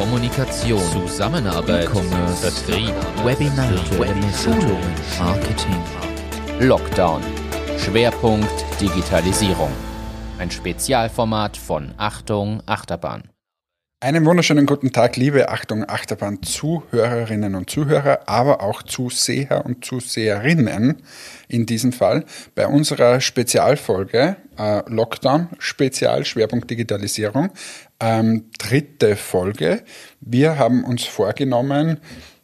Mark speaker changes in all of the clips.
Speaker 1: Kommunikation, Zusammenarbeit, E-Commerce, Vertrieb, Webinare, Schulungen, Marketing.
Speaker 2: Lockdown. Schwerpunkt Digitalisierung. Ein Spezialformat von Achtung Achterbahn.
Speaker 3: Einen wunderschönen guten Tag, liebe Achtung Achterbahn Zuhörerinnen und Zuhörer, aber auch Zuseher und Zuseherinnen in diesem Fall bei unserer Spezialfolge äh, Lockdown Spezial Schwerpunkt Digitalisierung, ähm, dritte Folge. Wir haben uns vorgenommen,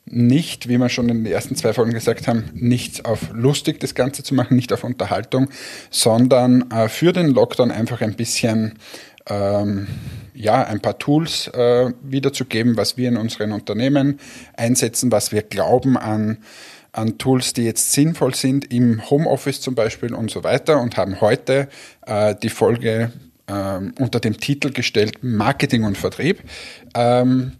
Speaker 3: nicht, wie wir schon in den ersten zwei Folgen gesagt haben, nicht auf lustig das Ganze zu machen, nicht auf Unterhaltung, sondern äh, für den Lockdown einfach ein bisschen ähm, ja, ein paar Tools äh, wiederzugeben, was wir in unseren Unternehmen einsetzen, was wir glauben an, an Tools, die jetzt sinnvoll sind, im Homeoffice zum Beispiel und so weiter und haben heute äh, die Folge äh, unter dem Titel gestellt Marketing und Vertrieb. Ähm,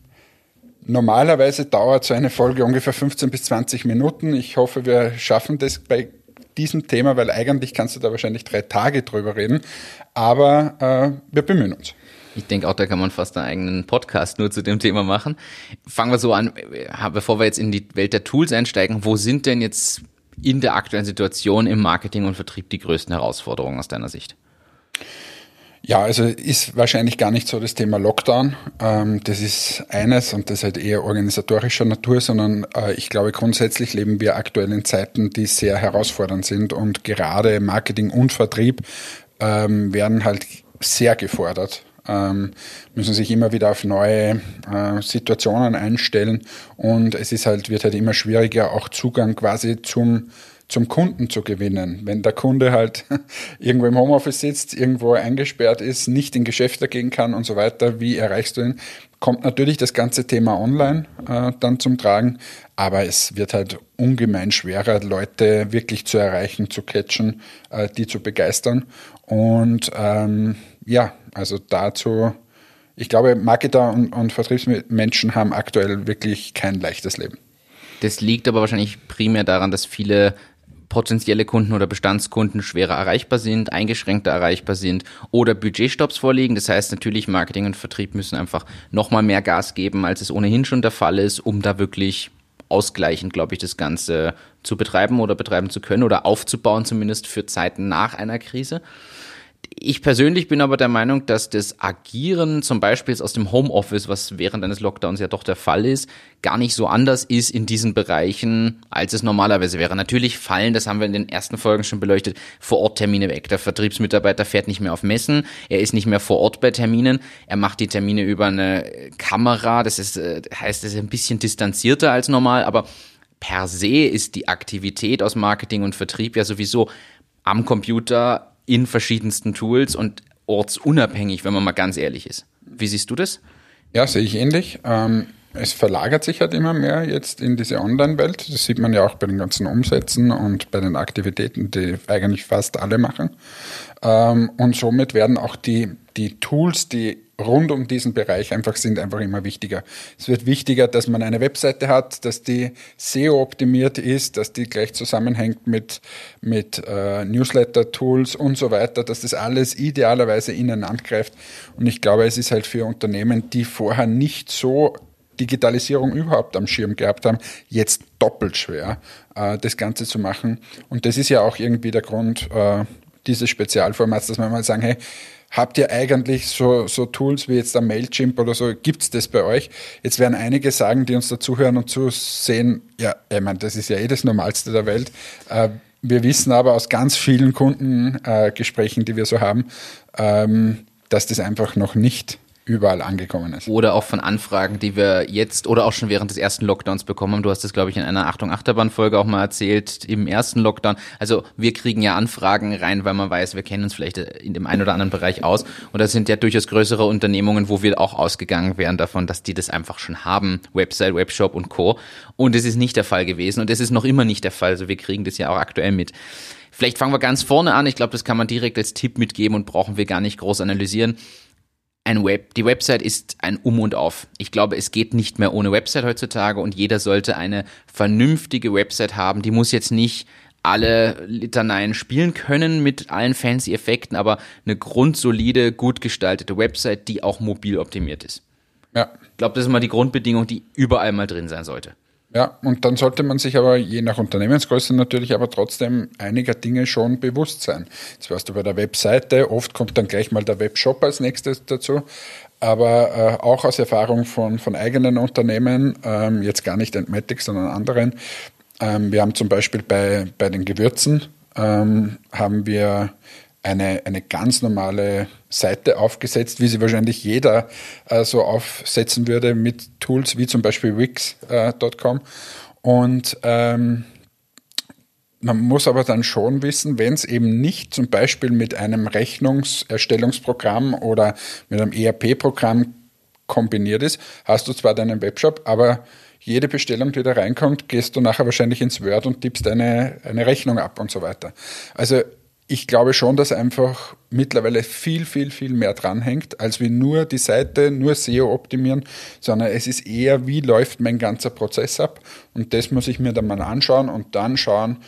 Speaker 3: normalerweise dauert so eine Folge ungefähr 15 bis 20 Minuten. Ich hoffe, wir schaffen das bei diesem Thema, weil eigentlich kannst du da wahrscheinlich drei Tage drüber reden. Aber äh, wir bemühen uns.
Speaker 1: Ich denke auch, da kann man fast einen eigenen Podcast nur zu dem Thema machen. Fangen wir so an, bevor wir jetzt in die Welt der Tools einsteigen, wo sind denn jetzt in der aktuellen Situation im Marketing und Vertrieb die größten Herausforderungen aus deiner Sicht?
Speaker 3: Ja, also ist wahrscheinlich gar nicht so das Thema Lockdown. Ähm, das ist eines und das ist halt eher organisatorischer Natur, sondern äh, ich glaube grundsätzlich leben wir aktuell in Zeiten, die sehr herausfordernd sind und gerade Marketing und Vertrieb ähm, werden halt sehr gefordert ähm, müssen sich immer wieder auf neue äh, Situationen einstellen und es ist halt, wird halt immer schwieriger, auch Zugang quasi zum zum Kunden zu gewinnen. Wenn der Kunde halt irgendwo im Homeoffice sitzt, irgendwo eingesperrt ist, nicht in Geschäfte gehen kann und so weiter, wie erreichst du ihn? Kommt natürlich das ganze Thema online äh, dann zum Tragen, aber es wird halt ungemein schwerer, Leute wirklich zu erreichen, zu catchen, äh, die zu begeistern. Und ähm, ja, also dazu, ich glaube, Marketer und, und Vertriebsmenschen haben aktuell wirklich kein leichtes Leben.
Speaker 1: Das liegt aber wahrscheinlich primär daran, dass viele potenzielle Kunden oder Bestandskunden schwerer erreichbar sind, eingeschränkter erreichbar sind oder Budgetstops vorliegen. Das heißt natürlich, Marketing und Vertrieb müssen einfach nochmal mehr Gas geben, als es ohnehin schon der Fall ist, um da wirklich ausgleichend, glaube ich, das Ganze zu betreiben oder betreiben zu können oder aufzubauen, zumindest für Zeiten nach einer Krise. Ich persönlich bin aber der Meinung, dass das Agieren zum Beispiel aus dem Homeoffice, was während eines Lockdowns ja doch der Fall ist, gar nicht so anders ist in diesen Bereichen, als es normalerweise wäre. Natürlich fallen, das haben wir in den ersten Folgen schon beleuchtet, vor Ort Termine weg. Der Vertriebsmitarbeiter fährt nicht mehr auf Messen, er ist nicht mehr vor Ort bei Terminen, er macht die Termine über eine Kamera, das ist, äh, heißt, das ist ein bisschen distanzierter als normal, aber per se ist die Aktivität aus Marketing und Vertrieb ja sowieso am Computer in verschiedensten Tools und ortsunabhängig, wenn man mal ganz ehrlich ist. Wie siehst du das?
Speaker 3: Ja, sehe ich ähnlich. Ähm, es verlagert sich halt immer mehr jetzt in diese Online-Welt. Das sieht man ja auch bei den ganzen Umsätzen und bei den Aktivitäten, die eigentlich fast alle machen. Ähm, und somit werden auch die, die Tools, die rund um diesen Bereich einfach sind einfach immer wichtiger. Es wird wichtiger, dass man eine Webseite hat, dass die SEO optimiert ist, dass die gleich zusammenhängt mit, mit äh, Newsletter-Tools und so weiter, dass das alles idealerweise ineinander greift. Und ich glaube, es ist halt für Unternehmen, die vorher nicht so Digitalisierung überhaupt am Schirm gehabt haben, jetzt doppelt schwer, äh, das Ganze zu machen. Und das ist ja auch irgendwie der Grund äh, dieses Spezialformats, dass man mal sagen, hey, Habt ihr eigentlich so, so Tools wie jetzt der Mailchimp oder so? Gibt es das bei euch? Jetzt werden einige sagen, die uns dazuhören und zusehen, ja, ich meine, das ist ja eh das Normalste der Welt. Äh, wir wissen aber aus ganz vielen Kundengesprächen, die wir so haben, ähm, dass das einfach noch nicht überall angekommen ist.
Speaker 1: Oder auch von Anfragen, die wir jetzt oder auch schon während des ersten Lockdowns bekommen haben. Du hast das, glaube ich, in einer Achtung Achterbahn-Folge auch mal erzählt, im ersten Lockdown. Also wir kriegen ja Anfragen rein, weil man weiß, wir kennen uns vielleicht in dem einen oder anderen Bereich aus. Und das sind ja durchaus größere Unternehmungen, wo wir auch ausgegangen wären davon, dass die das einfach schon haben. Website, Webshop und Co. Und es ist nicht der Fall gewesen. Und es ist noch immer nicht der Fall. Also wir kriegen das ja auch aktuell mit. Vielleicht fangen wir ganz vorne an. Ich glaube, das kann man direkt als Tipp mitgeben und brauchen wir gar nicht groß analysieren ein Web, die Website ist ein Um und Auf. Ich glaube, es geht nicht mehr ohne Website heutzutage und jeder sollte eine vernünftige Website haben. Die muss jetzt nicht alle Litaneien spielen können mit allen fancy Effekten, aber eine grundsolide, gut gestaltete Website, die auch mobil optimiert ist. Ja. Ich glaube, das ist mal die Grundbedingung, die überall mal drin sein sollte.
Speaker 3: Ja, und dann sollte man sich aber je nach Unternehmensgröße natürlich aber trotzdem einiger Dinge schon bewusst sein. Jetzt warst du bei der Webseite, oft kommt dann gleich mal der Webshop als nächstes dazu. Aber äh, auch aus Erfahrung von, von eigenen Unternehmen, ähm, jetzt gar nicht Entmatic, sondern anderen. Ähm, wir haben zum Beispiel bei, bei den Gewürzen, ähm, haben wir eine, eine ganz normale Seite aufgesetzt, wie sie wahrscheinlich jeder äh, so aufsetzen würde mit Tools wie zum Beispiel Wix.com. Äh, und ähm, man muss aber dann schon wissen, wenn es eben nicht zum Beispiel mit einem Rechnungserstellungsprogramm oder mit einem ERP-Programm kombiniert ist, hast du zwar deinen Webshop, aber jede Bestellung, die da reinkommt, gehst du nachher wahrscheinlich ins Word und tippst eine, eine Rechnung ab und so weiter. Also ich glaube schon, dass einfach mittlerweile viel, viel, viel mehr dranhängt, als wie nur die Seite, nur SEO optimieren, sondern es ist eher, wie läuft mein ganzer Prozess ab. Und das muss ich mir dann mal anschauen und dann schauen,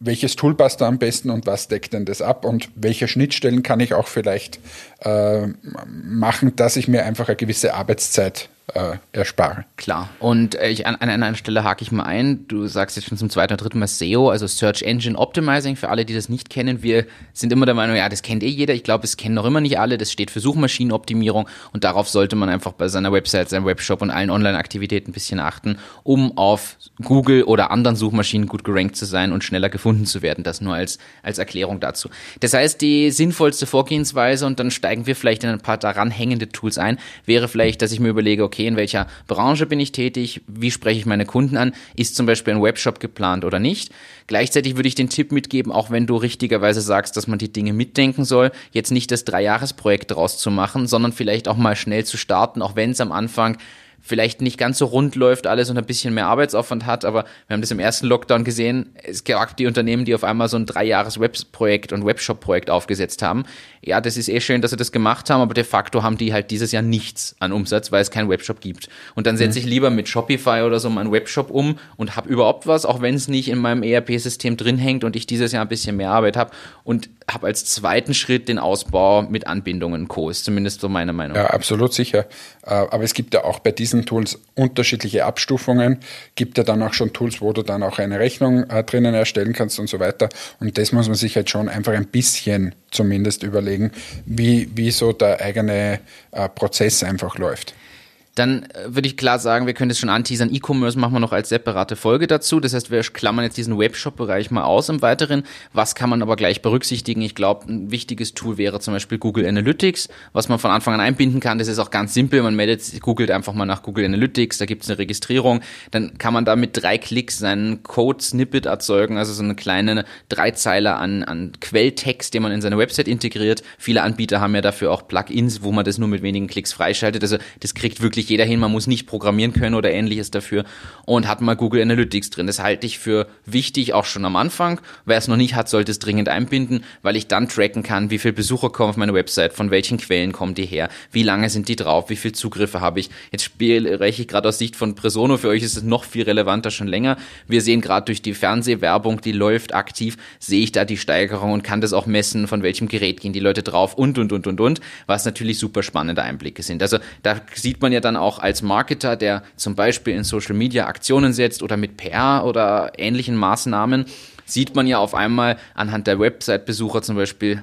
Speaker 3: welches Tool passt da am besten und was deckt denn das ab und welche Schnittstellen kann ich auch vielleicht äh, machen, dass ich mir einfach eine gewisse Arbeitszeit äh, erspare.
Speaker 1: Klar. Und äh, ich, an, an einer Stelle hake ich mal ein. Du sagst jetzt schon zum zweiten oder dritten Mal SEO, also Search Engine Optimizing. Für alle, die das nicht kennen, wir sind immer der Meinung, ja, das kennt eh jeder. Ich glaube, es kennen noch immer nicht alle. Das steht für Suchmaschinenoptimierung und darauf sollte man einfach bei seiner Website, seinem Webshop und allen Online-Aktivitäten ein bisschen achten, um auf Google oder anderen Suchmaschinen gut gerankt zu sein und schneller gefunden zu werden. Das nur als, als Erklärung dazu. Das heißt, die sinnvollste Vorgehensweise, und dann steigen wir vielleicht in ein paar daran hängende Tools ein, wäre vielleicht, dass ich mir überlege, okay, okay, in welcher Branche bin ich tätig, wie spreche ich meine Kunden an, ist zum Beispiel ein Webshop geplant oder nicht. Gleichzeitig würde ich den Tipp mitgeben, auch wenn du richtigerweise sagst, dass man die Dinge mitdenken soll, jetzt nicht das Dreijahresprojekt draus zu machen, sondern vielleicht auch mal schnell zu starten, auch wenn es am Anfang vielleicht nicht ganz so rund läuft alles und ein bisschen mehr Arbeitsaufwand hat, aber wir haben das im ersten Lockdown gesehen. Es gab die Unternehmen, die auf einmal so ein dreijahres Webprojekt und Webshop-Projekt aufgesetzt haben. Ja, das ist eh schön, dass sie das gemacht haben, aber de facto haben die halt dieses Jahr nichts an Umsatz, weil es keinen Webshop gibt. Und dann setze mhm. ich lieber mit Shopify oder so meinen Webshop um und habe überhaupt was, auch wenn es nicht in meinem ERP-System drin hängt und ich dieses Jahr ein bisschen mehr Arbeit habe und habe als zweiten Schritt den Ausbau mit Anbindungen Co. Ist zumindest so meine Meinung.
Speaker 3: Ja, absolut sicher. Äh, aber es gibt ja auch bei diesen Tools unterschiedliche Abstufungen. Gibt ja dann auch schon Tools, wo du dann auch eine Rechnung äh, drinnen erstellen kannst und so weiter. Und das muss man sich halt schon einfach ein bisschen zumindest überlegen, wie, wie so der eigene äh, Prozess einfach läuft.
Speaker 1: Dann äh, würde ich klar sagen, wir können das schon anteasern. E-Commerce machen wir noch als separate Folge dazu. Das heißt, wir klammern jetzt diesen Webshop-Bereich mal aus im Weiteren. Was kann man aber gleich berücksichtigen? Ich glaube, ein wichtiges Tool wäre zum Beispiel Google Analytics, was man von Anfang an einbinden kann. Das ist auch ganz simpel. Man meldet, googelt einfach mal nach Google Analytics, da gibt es eine Registrierung. Dann kann man da mit drei Klicks seinen Code-Snippet erzeugen, also so eine kleine Dreizeiler an, an Quelltext, den man in seine Website integriert. Viele Anbieter haben ja dafür auch Plugins, wo man das nur mit wenigen Klicks freischaltet. Also das kriegt wirklich wirklich jeder hin, man muss nicht programmieren können oder ähnliches dafür und hat mal Google Analytics drin. Das halte ich für wichtig, auch schon am Anfang. Wer es noch nicht hat, sollte es dringend einbinden, weil ich dann tracken kann, wie viele Besucher kommen auf meine Website, von welchen Quellen kommen die her, wie lange sind die drauf, wie viele Zugriffe habe ich. Jetzt spiele ich gerade aus Sicht von Presono, für euch ist es noch viel relevanter schon länger. Wir sehen gerade durch die Fernsehwerbung, die läuft aktiv, sehe ich da die Steigerung und kann das auch messen, von welchem Gerät gehen die Leute drauf und, und, und, und, und, was natürlich super spannende Einblicke sind. Also da sieht man ja dann auch als Marketer, der zum Beispiel in Social Media Aktionen setzt oder mit PR oder ähnlichen Maßnahmen, sieht man ja auf einmal anhand der Website-Besucher zum Beispiel,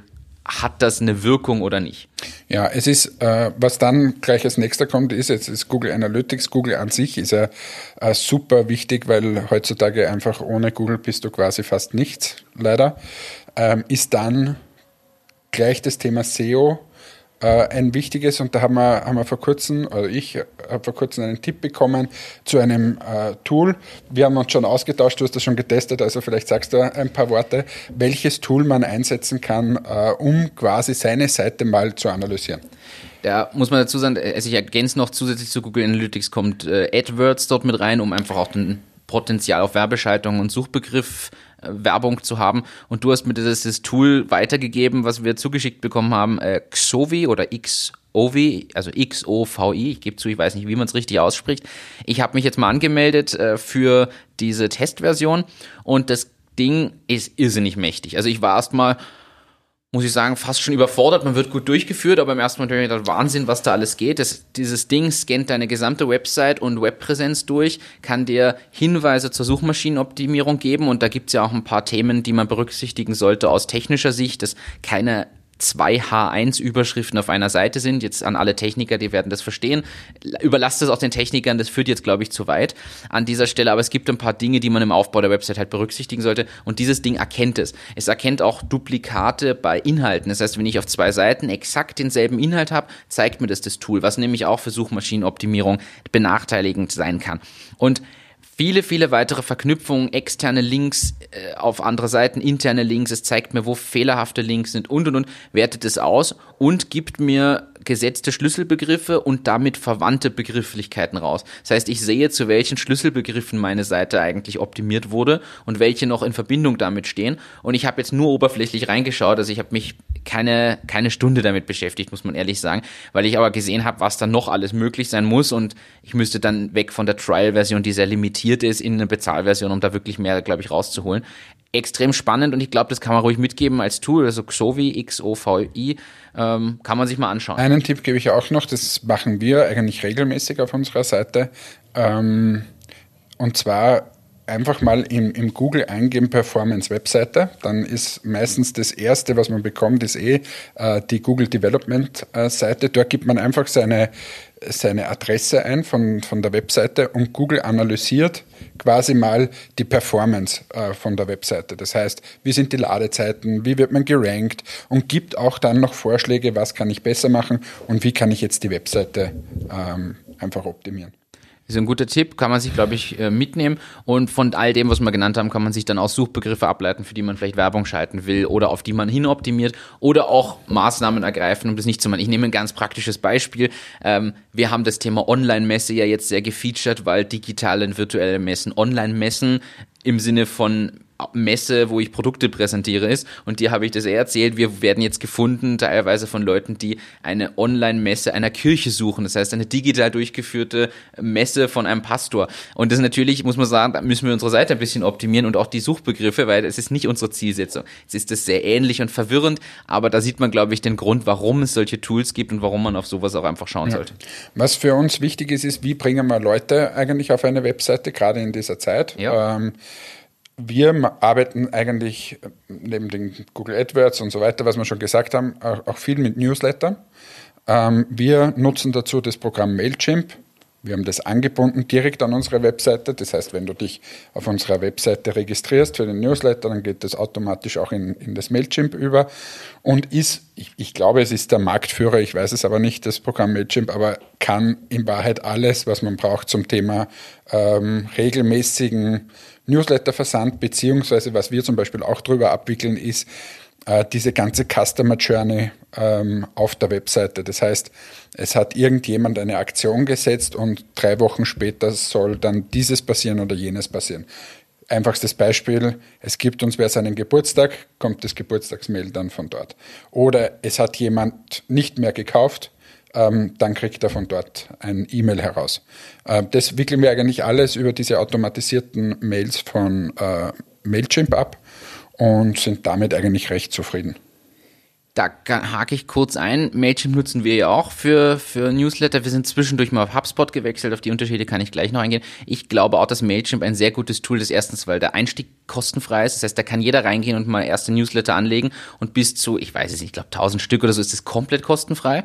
Speaker 1: hat das eine Wirkung oder nicht?
Speaker 3: Ja, es ist, äh, was dann gleich als nächster kommt, ist jetzt ist Google Analytics. Google an sich ist ja äh, super wichtig, weil heutzutage einfach ohne Google bist du quasi fast nichts, leider. Ähm, ist dann gleich das Thema SEO ein wichtiges, und da haben wir, haben wir vor kurzem, oder ich habe vor kurzem einen Tipp bekommen zu einem äh, Tool. Wir haben uns schon ausgetauscht, du hast das schon getestet, also vielleicht sagst du ein paar Worte, welches Tool man einsetzen kann, äh, um quasi seine Seite mal zu analysieren.
Speaker 1: Da muss man dazu sagen, also ich ergänze noch zusätzlich zu Google Analytics kommt äh, AdWords dort mit rein, um einfach auch den Potenzial auf Werbeschaltung und Suchbegriff äh, Werbung zu haben. Und du hast mir dieses, Tool weitergegeben, was wir zugeschickt bekommen haben, äh, Xovi oder XOVI, also X-O-V-I, ich gebe zu, ich weiß nicht, wie man es richtig ausspricht. Ich habe mich jetzt mal angemeldet äh, für diese Testversion und das Ding ist irrsinnig mächtig. Also ich war erst mal muss ich sagen, fast schon überfordert. Man wird gut durchgeführt, aber im ersten Mal natürlich gedacht, Wahnsinn, was da alles geht. Das, dieses Ding scannt deine gesamte Website und Webpräsenz durch, kann dir Hinweise zur Suchmaschinenoptimierung geben und da gibt's ja auch ein paar Themen, die man berücksichtigen sollte aus technischer Sicht, dass keine zwei H1-Überschriften auf einer Seite sind. Jetzt an alle Techniker, die werden das verstehen. Überlasst es auch den Technikern, das führt jetzt, glaube ich, zu weit an dieser Stelle. Aber es gibt ein paar Dinge, die man im Aufbau der Website halt berücksichtigen sollte. Und dieses Ding erkennt es. Es erkennt auch Duplikate bei Inhalten. Das heißt, wenn ich auf zwei Seiten exakt denselben Inhalt habe, zeigt mir das das Tool, was nämlich auch für Suchmaschinenoptimierung benachteiligend sein kann. Und viele, viele weitere Verknüpfungen, externe Links äh, auf andere Seiten, interne Links. Es zeigt mir, wo fehlerhafte Links sind und und und, wertet es aus und gibt mir gesetzte Schlüsselbegriffe und damit verwandte Begrifflichkeiten raus. Das heißt, ich sehe, zu welchen Schlüsselbegriffen meine Seite eigentlich optimiert wurde und welche noch in Verbindung damit stehen. Und ich habe jetzt nur oberflächlich reingeschaut, also ich habe mich keine, keine Stunde damit beschäftigt, muss man ehrlich sagen, weil ich aber gesehen habe, was da noch alles möglich sein muss und ich müsste dann weg von der Trial-Version, die sehr limitiert ist, in eine Bezahlversion, um da wirklich mehr, glaube ich, rauszuholen extrem spannend und ich glaube, das kann man ruhig mitgeben als Tool, also Xovi, X-O-V-I, ähm, kann man sich mal anschauen.
Speaker 3: Einen Tipp gebe ich auch noch, das machen wir eigentlich regelmäßig auf unserer Seite. Ähm, und zwar einfach mal im, im Google eingeben Performance Webseite. Dann ist meistens das erste, was man bekommt, ist eh äh, die Google Development äh, Seite. Dort gibt man einfach seine, seine Adresse ein von, von der Webseite und Google analysiert quasi mal die Performance äh, von der Webseite. Das heißt, wie sind die Ladezeiten, wie wird man gerankt und gibt auch dann noch Vorschläge, was kann ich besser machen und wie kann ich jetzt die Webseite ähm, einfach optimieren
Speaker 1: ist ein guter Tipp, kann man sich, glaube ich, äh, mitnehmen. Und von all dem, was wir genannt haben, kann man sich dann auch Suchbegriffe ableiten, für die man vielleicht Werbung schalten will oder auf die man hinoptimiert oder auch Maßnahmen ergreifen, um das nicht zu machen. Ich nehme ein ganz praktisches Beispiel. Ähm, wir haben das Thema Online-Messe ja jetzt sehr gefeatured, weil digitale und virtuelle Messen, Online-Messen im Sinne von Messe, wo ich Produkte präsentiere ist. Und dir habe ich das eher erzählt. Wir werden jetzt gefunden, teilweise von Leuten, die eine Online-Messe einer Kirche suchen. Das heißt, eine digital durchgeführte Messe von einem Pastor. Und das natürlich, muss man sagen, da müssen wir unsere Seite ein bisschen optimieren und auch die Suchbegriffe, weil es ist nicht unsere Zielsetzung. Es ist das sehr ähnlich und verwirrend, aber da sieht man, glaube ich, den Grund, warum es solche Tools gibt und warum man auf sowas auch einfach schauen ja. sollte.
Speaker 3: Was für uns wichtig ist, ist, wie bringen wir Leute eigentlich auf eine Webseite, gerade in dieser Zeit. Ja. Ähm, wir arbeiten eigentlich neben den Google AdWords und so weiter, was wir schon gesagt haben, auch viel mit Newsletter. Ähm, wir nutzen dazu das Programm Mailchimp. Wir haben das angebunden direkt an unsere Webseite. Das heißt, wenn du dich auf unserer Webseite registrierst für den Newsletter, dann geht das automatisch auch in, in das Mailchimp über und ist, ich, ich, glaube, es ist der Marktführer, ich weiß es aber nicht, das Programm Mailchimp, aber kann in Wahrheit alles, was man braucht zum Thema ähm, regelmäßigen Newsletter-Versand, beziehungsweise was wir zum Beispiel auch drüber abwickeln, ist äh, diese ganze Customer Journey ähm, auf der Webseite. Das heißt, es hat irgendjemand eine Aktion gesetzt und drei Wochen später soll dann dieses passieren oder jenes passieren. Einfachstes Beispiel, es gibt uns wer seinen Geburtstag, kommt das Geburtstagsmail dann von dort. Oder es hat jemand nicht mehr gekauft, ähm, dann kriegt er von dort ein E-Mail heraus. Äh, das wickeln wir eigentlich alles über diese automatisierten Mails von äh, Mailchimp ab und sind damit eigentlich recht zufrieden.
Speaker 1: Da hake ich kurz ein. Mailchimp nutzen wir ja auch für, für Newsletter. Wir sind zwischendurch mal auf HubSpot gewechselt. Auf die Unterschiede kann ich gleich noch eingehen. Ich glaube auch, dass Mailchimp ein sehr gutes Tool ist. Erstens, weil der Einstieg kostenfrei ist. Das heißt, da kann jeder reingehen und mal erste Newsletter anlegen. Und bis zu, ich weiß es nicht, ich glaube 1000 Stück oder so ist es komplett kostenfrei.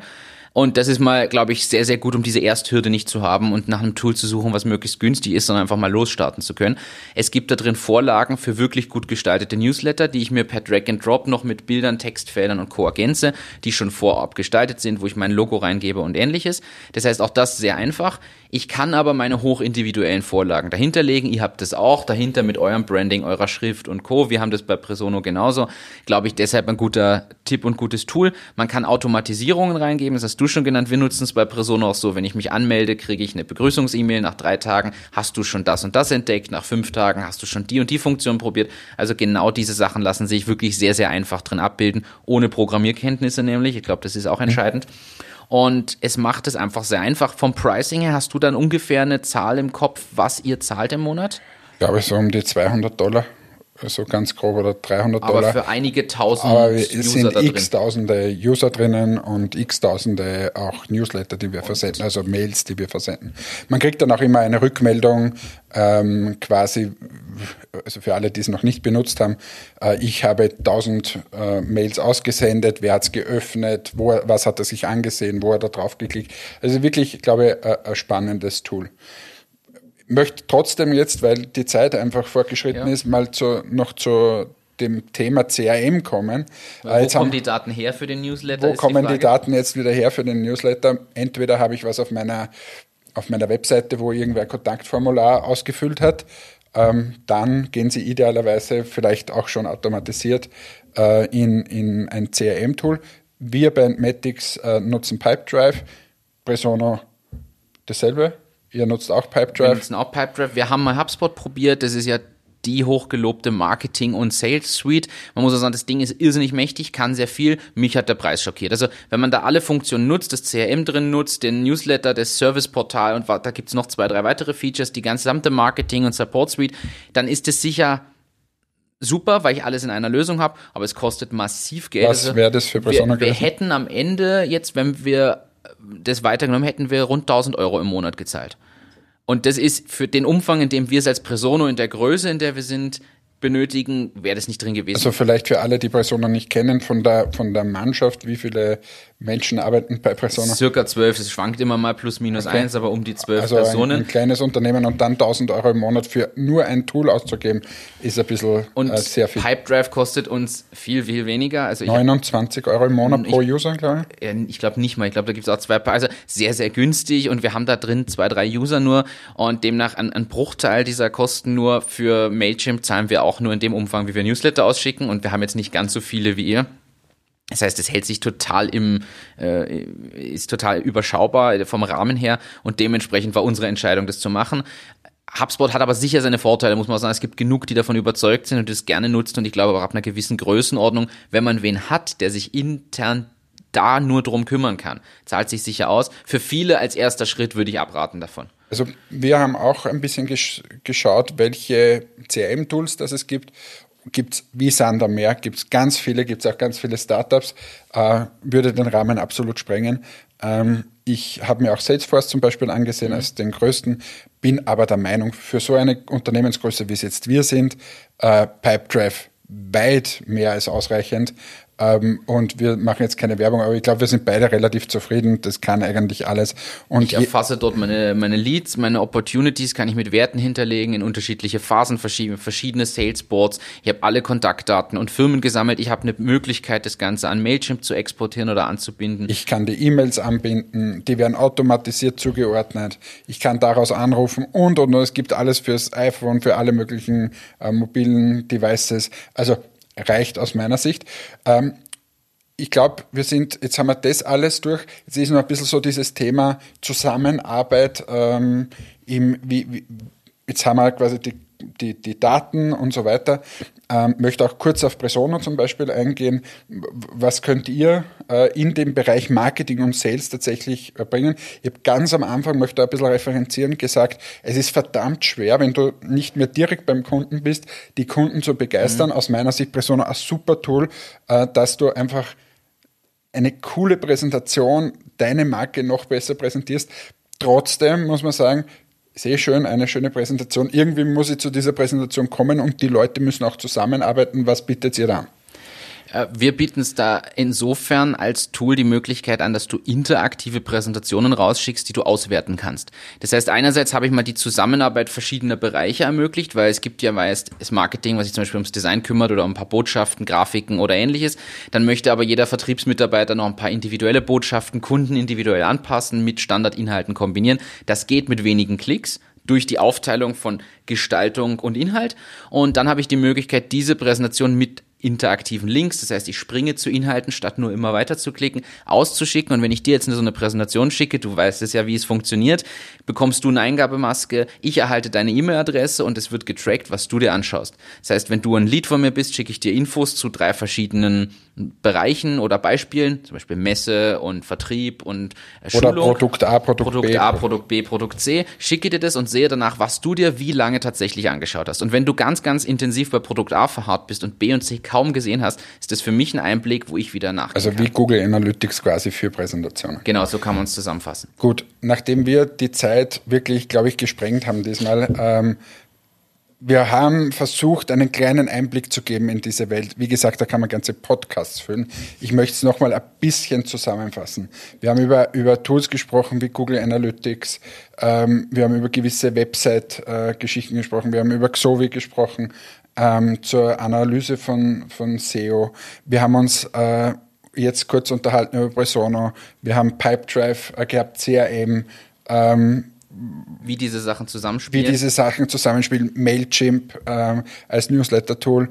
Speaker 1: Und das ist mal, glaube ich, sehr, sehr gut, um diese Ersthürde nicht zu haben und nach einem Tool zu suchen, was möglichst günstig ist, sondern einfach mal losstarten zu können. Es gibt da drin Vorlagen für wirklich gut gestaltete Newsletter, die ich mir per Drag and Drop noch mit Bildern, Textfeldern und Co. ergänze, die schon vorab gestaltet sind, wo ich mein Logo reingebe und ähnliches. Das heißt, auch das sehr einfach. Ich kann aber meine hochindividuellen Vorlagen dahinterlegen. Ihr habt das auch dahinter mit eurem Branding, eurer Schrift und Co. Wir haben das bei Presono genauso. Glaube ich, deshalb ein guter Tipp und gutes Tool. Man kann Automatisierungen reingeben. Das hast du schon genannt. Wir nutzen es bei Presono auch so. Wenn ich mich anmelde, kriege ich eine Begrüßungs-E-Mail. Nach drei Tagen hast du schon das und das entdeckt. Nach fünf Tagen hast du schon die und die Funktion probiert. Also genau diese Sachen lassen sich wirklich sehr, sehr einfach drin abbilden. Ohne Programmierkenntnisse nämlich. Ich glaube, das ist auch entscheidend. Und es macht es einfach sehr einfach. Vom Pricing her hast du dann ungefähr eine Zahl im Kopf, was ihr zahlt im Monat?
Speaker 3: Ich glaube, so um die 200 Dollar so ganz grob, oder 300
Speaker 1: Aber
Speaker 3: Dollar.
Speaker 1: für einige tausend
Speaker 3: Aber es
Speaker 1: User
Speaker 3: sind x Tausende User drinnen und x Tausende auch Newsletter, die wir versenden, also Mails, die wir versenden. Man kriegt dann auch immer eine Rückmeldung, ähm, quasi, also für alle, die es noch nicht benutzt haben, äh, ich habe 1000 äh, Mails ausgesendet, wer hat es geöffnet, wo, was hat er sich angesehen, wo hat er drauf geklickt. Also wirklich, ich glaube, äh, ein spannendes Tool möchte trotzdem jetzt, weil die Zeit einfach fortgeschritten
Speaker 1: Ja.
Speaker 3: ist, mal zu, noch zu dem Thema CRM kommen.
Speaker 1: Wo
Speaker 3: Äh, jetzt
Speaker 1: kommen
Speaker 3: haben-
Speaker 1: die Daten her für den Newsletter?
Speaker 3: wo kommen die,
Speaker 1: Frage.
Speaker 3: Daten jetzt wieder her für den Newsletter? Entweder habe ich was auf meiner, auf meiner Webseite, wo irgendwer ein Kontaktformular ausgefüllt hat. Ähm, dann gehen Sie idealerweise vielleicht auch schon automatisiert äh, in, in ein CRM-Tool. Wir bei Matics äh, nutzen Pipedrive, Presono dasselbe. Ihr nutzt auch
Speaker 1: Wir
Speaker 3: Pipedrive.
Speaker 1: nutzen auch Pipedrive. Wir haben mal HubSpot probiert. Das ist ja die hochgelobte Marketing- und Sales-Suite. Man muss auch sagen, das Ding ist irrsinnig mächtig, kann sehr viel. Mich hat der Preis schockiert. Also, wenn man da alle Funktionen nutzt, das CRM drin nutzt, den Newsletter, das Serviceportal und da gibt's noch zwei, drei weitere Features, die gesamte Marketing- und Support-Suite, dann ist es sicher super, weil ich alles in einer Lösung habe, aber es kostet massiv Geld.
Speaker 3: Was
Speaker 1: Also,
Speaker 3: wäre das für Persona
Speaker 1: wir, wir hätten am Ende jetzt, wenn wir das weitergenommen hätten, wir rund 1000 Euro im Monat gezahlt. Und das ist für den Umfang, in dem wir es als Presono in der Größe, in der wir sind, benötigen, wäre das nicht drin gewesen.
Speaker 3: Also vielleicht für alle, die Persona nicht kennen, von der, von der Mannschaft, wie viele Menschen arbeiten bei Persona?
Speaker 1: Circa zwölf, es schwankt immer mal plus minus
Speaker 3: Okay.
Speaker 1: eins, aber um die zwölf
Speaker 3: Also ein,
Speaker 1: Personen.
Speaker 3: ein kleines Unternehmen und dann 1000 Euro im Monat für nur ein Tool auszugeben, ist ein bisschen
Speaker 1: und
Speaker 3: äh, sehr viel.
Speaker 1: Pipedrive kostet uns viel, viel weniger. Also ich,
Speaker 3: 29 Euro im Monat pro User, glaube ich.
Speaker 1: Ich glaube nicht mal. Ich glaube, da gibt es auch zwei Paar. Also sehr, sehr günstig und wir haben da drin zwei, drei User nur und demnach ein, ein Bruchteil dieser Kosten nur für Mailchimp zahlen wir auch nur in dem Umfang, wie wir Newsletter ausschicken und wir haben jetzt nicht ganz so viele wie ihr. Das heißt, es hält sich total im, äh, ist total überschaubar vom Rahmen her und dementsprechend war unsere Entscheidung, das zu machen. HubSpot hat aber sicher seine Vorteile, muss man sagen. Es gibt genug, die davon überzeugt sind und das gerne nutzt und ich glaube auch ab einer gewissen Größenordnung, wenn man wen hat, der sich intern da nur drum kümmern kann, zahlt sich sicher aus. Für viele als erster Schritt würde ich abraten davon.
Speaker 3: Also wir haben auch ein bisschen gesch geschaut, welche CRM-Tools das es gibt. Gibt es wie Sand am Meer, gibt es ganz viele, gibt es auch ganz viele Startups, äh, würde den Rahmen absolut sprengen. Ähm, ich habe mir auch Salesforce zum Beispiel angesehen als den größten, bin aber der Meinung, für so eine Unternehmensgröße, wie es jetzt wir sind, äh, Pipedrive weit mehr als ausreichend. Ähm, und wir machen jetzt keine Werbung, aber ich glaube, wir sind beide relativ zufrieden. Das kann eigentlich alles. Und
Speaker 1: Ich erfasse dort meine, meine Leads, meine Opportunities, kann ich mit Werten hinterlegen in unterschiedliche Phasen, verschiedene, verschiedene Salesboards. Ich habe alle Kontaktdaten und Firmen gesammelt. Ich habe eine Möglichkeit, das Ganze an Mailchimp zu exportieren oder anzubinden.
Speaker 3: Ich kann die E-Mails anbinden, die werden automatisiert zugeordnet. Ich kann daraus anrufen und und und. Es gibt alles fürs iPhone, für alle möglichen äh, mobilen Devices. Also reicht aus meiner Sicht. Ähm, ich glaube, wir sind, jetzt haben wir das alles durch. Jetzt ist noch ein bisschen so dieses Thema Zusammenarbeit ähm, im, wie, wie, jetzt haben wir quasi die, die, die Daten und so weiter. Ähm, möchte auch kurz auf Presono zum Beispiel eingehen. Was könnt ihr äh, in dem Bereich Marketing und Sales tatsächlich äh, bringen? Ich habe ganz am Anfang, möchte ein bisschen referenzieren, gesagt, es ist verdammt schwer, wenn du nicht mehr direkt beim Kunden bist, die Kunden zu begeistern. Aus meiner Sicht Presono ein super Tool, äh, dass du einfach eine coole Präsentation, deine Marke noch besser präsentierst. Trotzdem muss man sagen, sehr schön, eine schöne Präsentation. Irgendwie muss ich zu dieser Präsentation kommen und die Leute müssen auch zusammenarbeiten. Was bietet ihr da
Speaker 1: Wir bieten es da insofern als Tool die Möglichkeit an, dass du interaktive Präsentationen rausschickst, die du auswerten kannst. Das heißt, einerseits habe ich mal die Zusammenarbeit verschiedener Bereiche ermöglicht, weil es gibt ja meist das Marketing, was sich zum Beispiel ums Design kümmert oder um ein paar Botschaften, Grafiken oder ähnliches. Dann möchte aber jeder Vertriebsmitarbeiter noch ein paar individuelle Botschaften, Kunden individuell anpassen, mit Standardinhalten kombinieren. Das geht mit wenigen Klicks durch die Aufteilung von Gestaltung und Inhalt. Und dann habe ich die Möglichkeit, diese Präsentation mit interaktiven Links, das heißt, ich springe zu Inhalten, statt nur immer weiter zu klicken, auszuschicken. Und wenn ich dir jetzt so eine Präsentation schicke, du weißt es ja, wie es funktioniert, bekommst du eine Eingabemaske, ich erhalte deine E-Mail-Adresse und es wird getrackt, was du dir anschaust. Das heißt, wenn du ein Lead von mir bist, schicke ich dir Infos zu drei verschiedenen Bereichen oder Beispielen, zum Beispiel Messe und Vertrieb und
Speaker 3: Schulung. Oder Produkt A, Produkt,
Speaker 1: Produkt B. A, Produkt B, Produkt C. Schicke dir das und sehe danach, was du dir wie lange tatsächlich angeschaut hast. Und wenn du ganz, ganz intensiv bei Produkt A verharrt bist und B und C kaum gesehen hast, ist das für mich ein Einblick, wo ich wieder nach.
Speaker 3: Also wie kann. Google Analytics quasi für Präsentationen.
Speaker 1: Genau, so kann man es zusammenfassen.
Speaker 3: Gut, nachdem wir die Zeit wirklich, glaube ich, gesprengt haben diesmal, ähm, wir haben versucht, einen kleinen Einblick zu geben in diese Welt. Wie gesagt, da kann man ganze Podcasts füllen. Ich möchte es nochmal ein bisschen zusammenfassen. Wir haben über, über Tools gesprochen wie Google Analytics. Ähm, wir haben über gewisse Website-Geschichten äh, gesprochen. Wir haben über Xovi gesprochen ähm, zur Analyse von, von SEO. Wir haben uns äh, jetzt kurz unterhalten über Presono. Wir haben Pipedrive äh, gehabt, CRM. Ähm,
Speaker 1: wie diese Sachen zusammenspielen.
Speaker 3: Wie diese Sachen zusammenspielen. Mailchimp ähm, als Newsletter-Tool.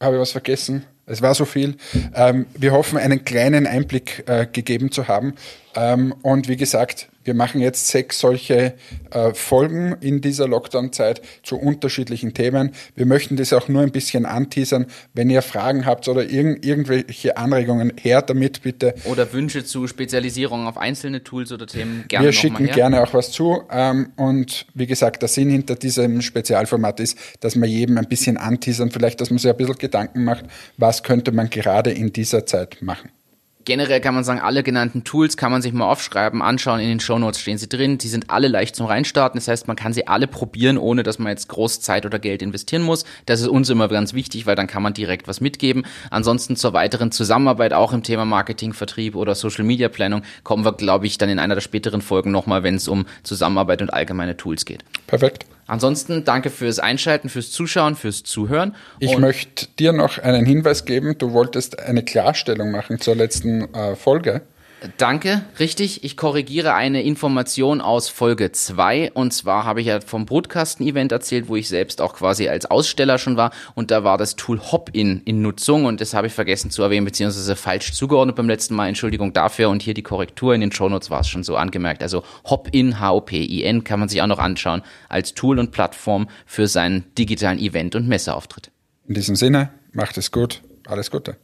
Speaker 3: Habe ich was vergessen? Es war so viel. Ähm, wir hoffen, einen kleinen Einblick äh, gegeben zu haben. Ähm, und wie gesagt, wir machen jetzt sechs solche äh, Folgen in dieser Lockdown-Zeit zu unterschiedlichen Themen. Wir möchten das auch nur ein bisschen anteasern. Wenn ihr Fragen habt oder irg irgendwelche Anregungen, her damit bitte.
Speaker 1: Oder Wünsche zu Spezialisierung auf einzelne Tools oder Themen gerne.
Speaker 3: Wir schicken gerne auch was zu. Ähm, und wie gesagt, der Sinn hinter diesem Spezialformat ist, dass wir jedem ein bisschen anteasern, vielleicht, dass man sich ein bisschen Gedanken macht, was könnte man gerade in dieser Zeit machen.
Speaker 1: Generell kann man sagen, alle genannten Tools kann man sich mal aufschreiben, anschauen. In den Show Notes stehen sie drin. Die sind alle leicht zum Reinstarten. Das heißt, man kann sie alle probieren, ohne dass man jetzt groß Zeit oder Geld investieren muss. Das ist uns immer ganz wichtig, weil dann kann man direkt was mitgeben. Ansonsten zur weiteren Zusammenarbeit, auch im Thema Marketing, Vertrieb oder Social Media Planung, kommen wir, glaube ich, dann in einer der späteren Folgen nochmal, wenn es um Zusammenarbeit und allgemeine Tools geht.
Speaker 3: Perfekt.
Speaker 1: Ansonsten danke fürs Einschalten, fürs Zuschauen, fürs Zuhören.
Speaker 3: Ich möchte dir noch einen Hinweis geben. Du wolltest eine Klarstellung machen zur letzten äh, Folge.
Speaker 1: Danke, richtig. Ich korrigiere eine Information aus Folge 2. Und zwar habe ich ja vom Brutkasten-Event erzählt, wo ich selbst auch quasi als Aussteller schon war. Und da war das Tool Hopin in Nutzung. Und das habe ich vergessen zu erwähnen, beziehungsweise falsch zugeordnet beim letzten Mal. Entschuldigung dafür. Und hier die Korrektur in den Shownotes war es schon so angemerkt. Also Hopin, H-O-P-I-N, kann man sich auch noch anschauen als Tool und Plattform für seinen digitalen Event- und Messeauftritt.
Speaker 3: In diesem Sinne, macht es gut. Alles Gute.